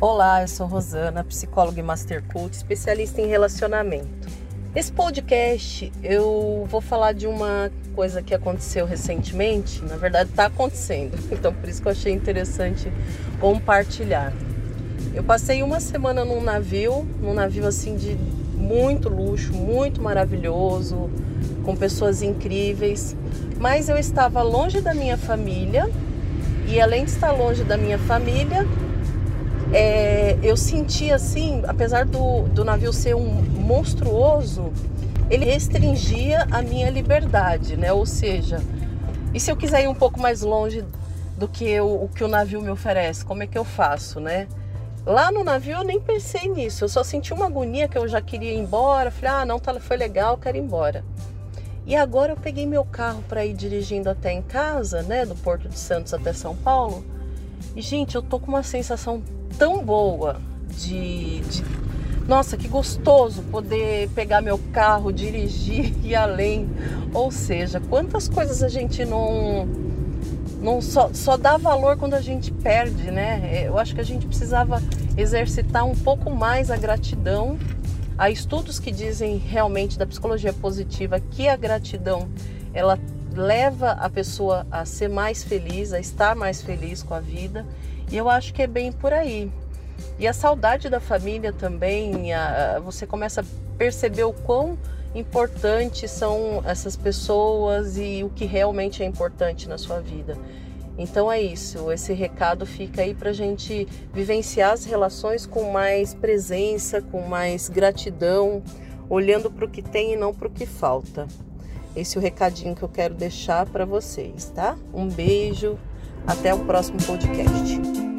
Olá, eu sou Rosana, psicóloga e master coach, especialista em relacionamento. Esse podcast eu vou falar de uma coisa que aconteceu recentemente, na verdade está acontecendo, então por isso que eu achei interessante compartilhar. Eu passei uma semana num navio, num navio assim de muito luxo, muito maravilhoso, com pessoas incríveis, mas eu estava longe da minha família e além de estar longe da minha família, é, eu senti assim, apesar do, do navio ser um monstruoso, ele restringia a minha liberdade, né? Ou seja, e se eu quiser ir um pouco mais longe do que eu, o que o navio me oferece, como é que eu faço, né? Lá no navio eu nem pensei nisso, eu só senti uma agonia que eu já queria ir embora. Falei, ah, não, tá, foi legal, quero ir embora. E agora eu peguei meu carro para ir dirigindo até em casa, né, do Porto de Santos até São Paulo. E gente, eu tô com uma sensação tão boa de, de nossa, que gostoso poder pegar meu carro, dirigir e além. Ou seja, quantas coisas a gente não não só, só dá valor quando a gente perde, né? Eu acho que a gente precisava exercitar um pouco mais a gratidão. Há estudos que dizem realmente da psicologia positiva que a gratidão ela leva a pessoa a ser mais feliz, a estar mais feliz com a vida. E eu acho que é bem por aí. E a saudade da família também, a, você começa a perceber o quão importantes são essas pessoas e o que realmente é importante na sua vida. Então é isso, esse recado fica aí para a gente vivenciar as relações com mais presença, com mais gratidão, olhando para o que tem e não para o que falta. Esse é o recadinho que eu quero deixar para vocês, tá? Um beijo, até o próximo podcast.